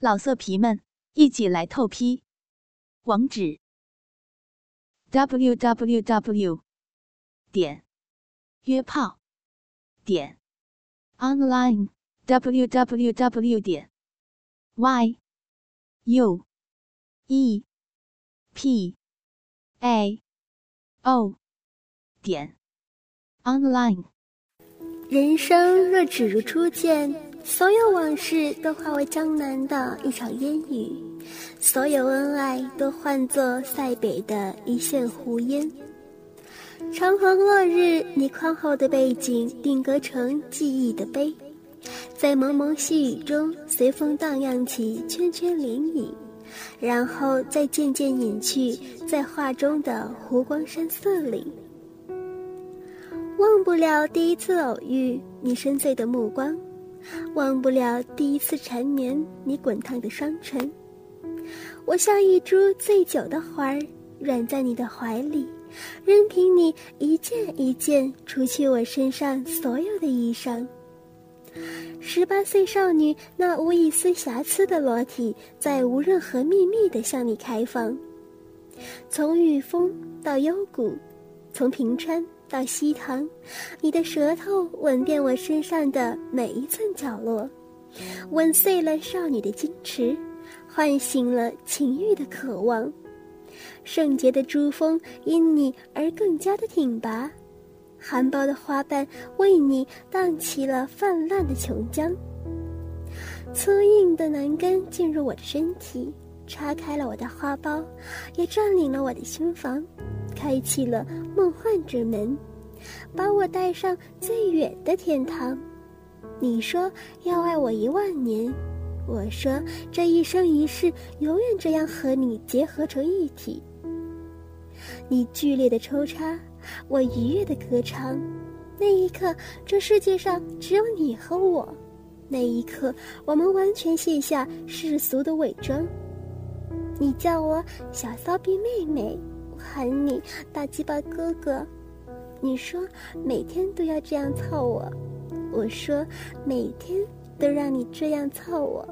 老色皮们，一起来透批！网址：w w w 点约炮点 online w w w 点 y u e p a o 点 online。人生若只如初见。所有往事都化为江南的一场烟雨，所有恩爱都换作塞北的一线湖烟。长河落日，你宽厚的背景定格成记忆的碑，在蒙蒙细雨中随风荡漾起圈圈涟漪，然后再渐渐隐去在画中的湖光山色里。忘不了第一次偶遇，你深邃的目光。忘不了第一次缠绵，你滚烫的双唇。我像一株醉酒的花儿，软在你的怀里，任凭你一件一件除去我身上所有的衣裳。十八岁少女那无一丝瑕疵的裸体，在无任何秘密的向你开放。从御风到幽谷，从平川。到西塘，你的舌头吻遍我身上的每一寸角落，吻碎了少女的矜持，唤醒了情欲的渴望。圣洁的珠峰因你而更加的挺拔，含苞的花瓣为你荡起了泛滥的琼浆。粗硬的男根进入我的身体，叉开了我的花苞，也占领了我的心房。开启了梦幻之门，把我带上最远的天堂。你说要爱我一万年，我说这一生一世永远这样和你结合成一体。你剧烈的抽插，我愉悦的歌唱。那一刻，这世界上只有你和我。那一刻，我们完全卸下世俗的伪装。你叫我小骚逼妹妹。喊你大鸡巴哥哥，你说每天都要这样操我，我说每天都让你这样操我。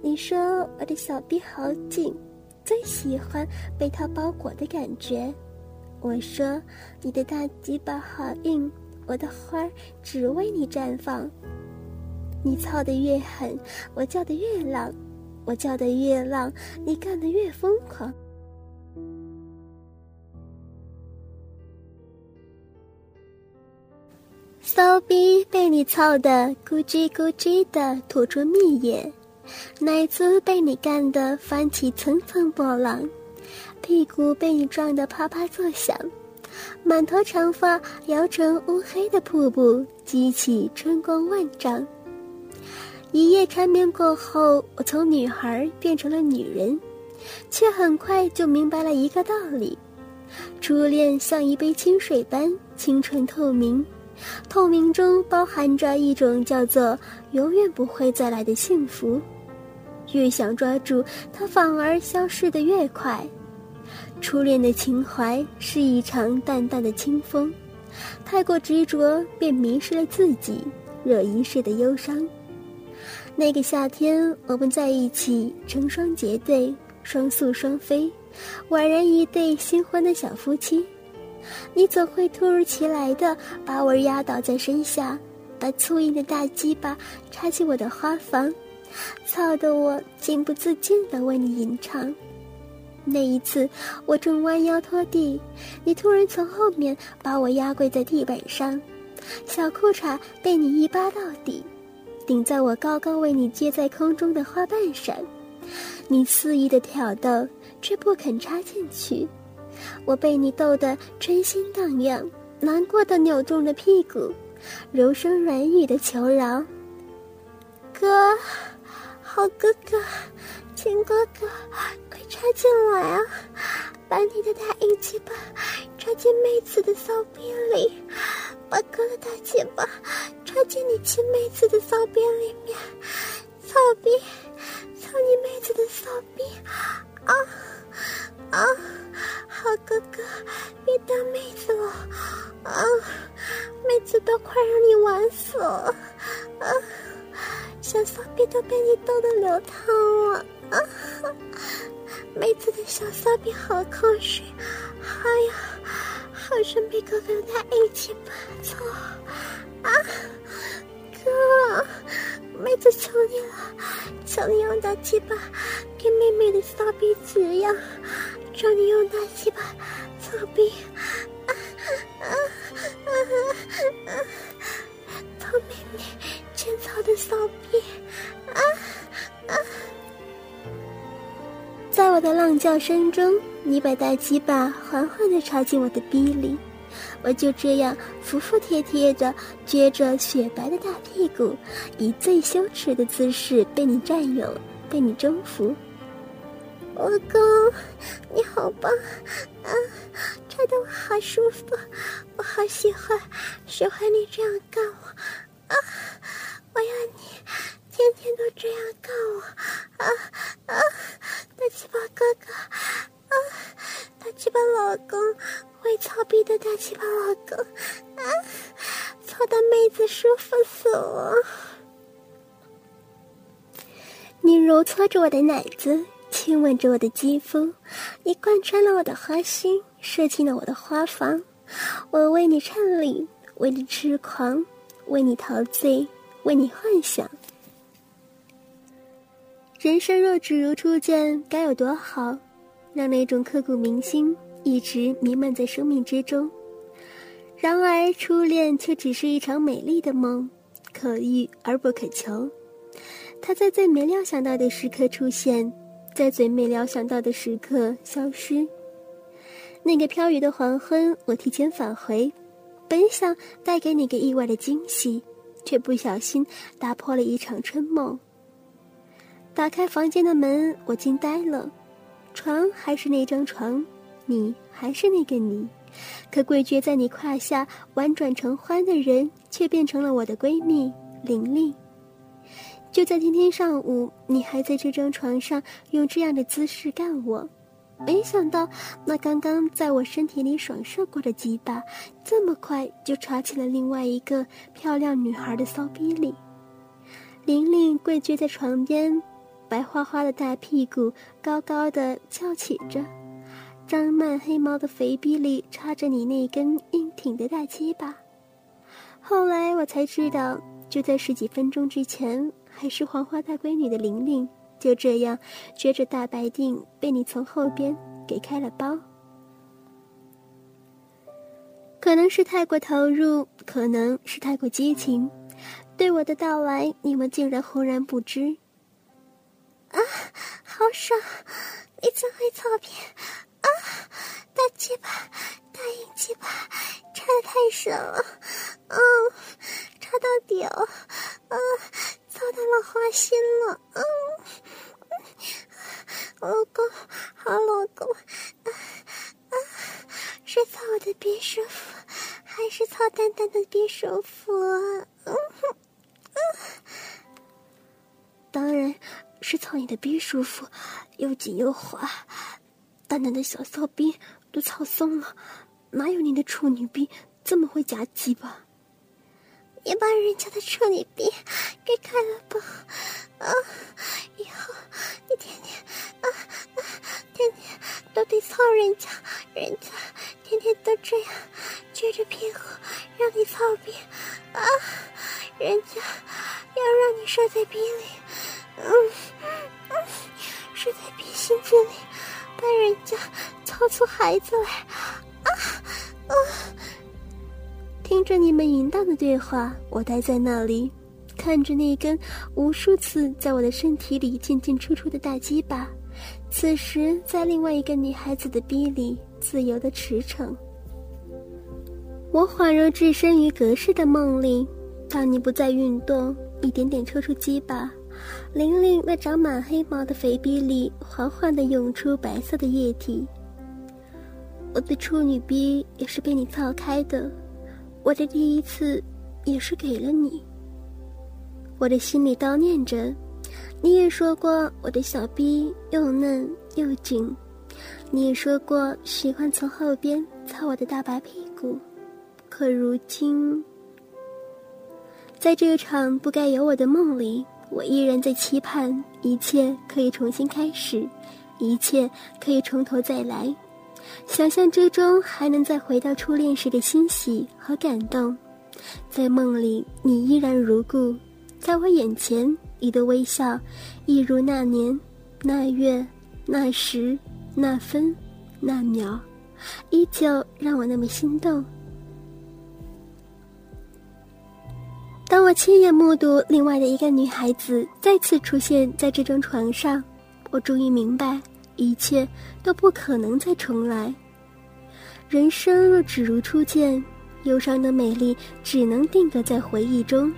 你说我的小臂好紧，最喜欢被它包裹的感觉。我说你的大鸡巴好硬，我的花儿只为你绽放。你操的越狠，我叫的越浪，我叫的越浪，你干得越疯狂。骚逼被你操得咕叽咕叽的吐出蜜液，奶子被你干得翻起层层波浪，屁股被你撞得啪啪作响，满头长发摇成乌黑的瀑布，激起春光万丈。一夜缠绵过后，我从女孩变成了女人，却很快就明白了一个道理：初恋像一杯清水般清纯透明。透明中包含着一种叫做永远不会再来的幸福，越想抓住它，反而消失的越快。初恋的情怀是一场淡淡的清风，太过执着便迷失了自己，惹一世的忧伤。那个夏天，我们在一起，成双结对，双宿双飞，宛然一对新婚的小夫妻。你总会突如其来的把我压倒在身下，把粗硬的大鸡巴插进我的花房，操得我情不自禁地为你吟唱。那一次，我正弯腰拖地，你突然从后面把我压跪在地板上，小裤衩被你一扒到底，顶在我高高为你接在空中的花瓣上，你肆意的挑逗，却不肯插进去。我被你逗得春心荡漾，难过的扭动着屁股，柔声软语的求饶。哥，好哥哥，亲哥哥，快插进来啊！把你的大阴鸡巴插进妹子的骚逼里，把哥的大鸡巴插进你亲妹子的骚逼里面，骚逼，都快让你玩死了，啊！小骚逼都被你逗得流淌啊！啊，妹子的小骚逼好口水，哎呀，好想被哥哥他一起拔草啊！哥，妹子求你了，求你用大鸡巴给妹妹的骚逼止痒，求你用大鸡巴操逼啊！操妹妹浅草的骚逼啊啊！在我的浪叫声中，你把大鸡巴缓缓地插进我的逼里。我就这样服服帖帖的撅着雪白的大屁股，以最羞耻的姿势被你占有，被你征服。老公，你好棒啊！插得我好舒服，我好喜欢，喜欢你这样干我啊！我要你天天都这样干我啊啊！大鸡巴哥哥啊，大鸡巴老公。会操逼的大鸡巴老公，啊，操的妹子舒服死了！你揉搓着我的奶子，亲吻着我的肌肤，你贯穿了我的花心，射进了我的花房。我为你颤栗，为你痴狂，为你陶醉，为你幻想。人生若只如初见，该有多好？让那种刻骨铭心。一直弥漫在生命之中，然而初恋却只是一场美丽的梦，可遇而不可求。它在最没料想到的时刻出现，在最没料想到的时刻消失。那个飘雨的黄昏，我提前返回，本想带给你个意外的惊喜，却不小心打破了一场春梦。打开房间的门，我惊呆了，床还是那张床。你还是那个你，可跪撅在你胯下婉转成欢的人，却变成了我的闺蜜玲玲。就在今天上午，你还在这张床上用这样的姿势干我，没想到那刚刚在我身体里爽射过的鸡巴，这么快就插进了另外一个漂亮女孩的骚逼里。玲玲跪撅在床边，白花花的大屁股高高的翘起着。张满黑毛的肥逼里插着你那根硬挺的大鸡巴。后来我才知道，就在十几分钟之前，还是黄花大闺女的玲玲，就这样撅着大白腚被你从后边给开了包。可能是太过投入，可能是太过激情，对我的到来，你们竟然浑然不知。啊，好爽！你真会操逼！啊，大鸡巴，大硬鸡巴，插的太深了，嗯，插到底了，嗯，操到了花心了，嗯，公，好老公，啊啊，是操我的别舒服，还是操蛋蛋的别舒服啊？嗯哼，当然是操你的逼舒服，又紧又滑。蛋蛋的小骚逼都操松了，哪有你的处女逼这么会夹鸡巴？你把人家的处女逼给开了吧！啊，以后你天天，天天都得操人家，人家天天都这样撅着屁股让你操逼啊，人家要让你射在逼里，嗯嗯，射在逼心子里。把人家操出孩子来，啊啊！听着你们淫荡的对话，我待在那里，看着那根无数次在我的身体里进进出出的大鸡巴，此时在另外一个女孩子的逼里自由的驰骋。我恍若置身于隔世的梦里，当你不再运动，一点点抽出鸡巴。玲玲那长满黑毛的肥逼里，缓缓的涌出白色的液体。我的处女逼也是被你操开的，我的第一次也是给了你。我的心里叨念着，你也说过我的小逼又嫩又紧，你也说过喜欢从后边擦我的大白屁股，可如今，在这场不该有我的梦里。我依然在期盼一切可以重新开始，一切可以从头再来。想象之中还能再回到初恋时的欣喜和感动，在梦里你依然如故，在我眼前你的微笑，一如那年、那月、那时、那分、那秒，依旧让我那么心动。当我亲眼目睹另外的一个女孩子再次出现在这张床上，我终于明白，一切都不可能再重来。人生若只如初见，忧伤的美丽只能定格在回忆中。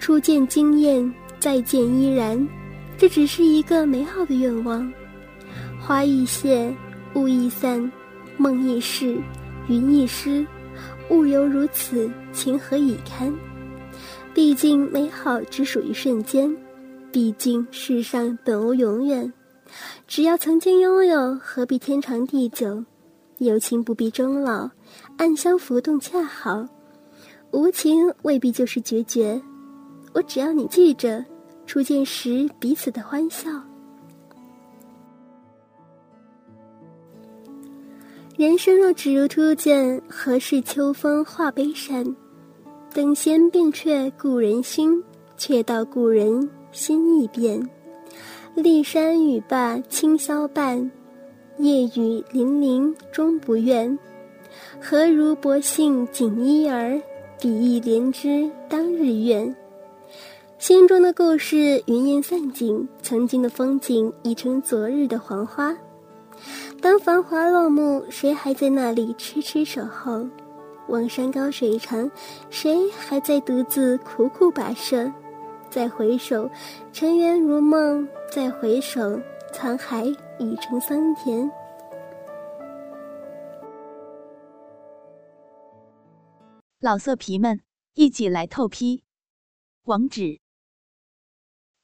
初见惊艳，再见依然，这只是一个美好的愿望。花易谢，雾易散，梦易逝，云易失，物犹如此，情何以堪？毕竟美好只属于瞬间，毕竟世上本无永远。只要曾经拥有，何必天长地久？有情不必终老，暗香浮动恰好。无情未必就是决绝。我只要你记着，初见时彼此的欢笑。人生若只如初见，何事秋风画悲扇？等闲变却故人心，却道故人心易变。骊山语罢清宵半，夜雨霖铃终不怨。何如薄幸锦衣儿，比翼连枝当日愿。心中的故事云烟散尽，曾经的风景已成昨日的黄花。当繁华落幕，谁还在那里痴痴守候？望山高水长，谁还在独自苦苦跋涉？再回首，尘缘如梦；再回首，沧海已成桑田。老色皮们，一起来透批！网址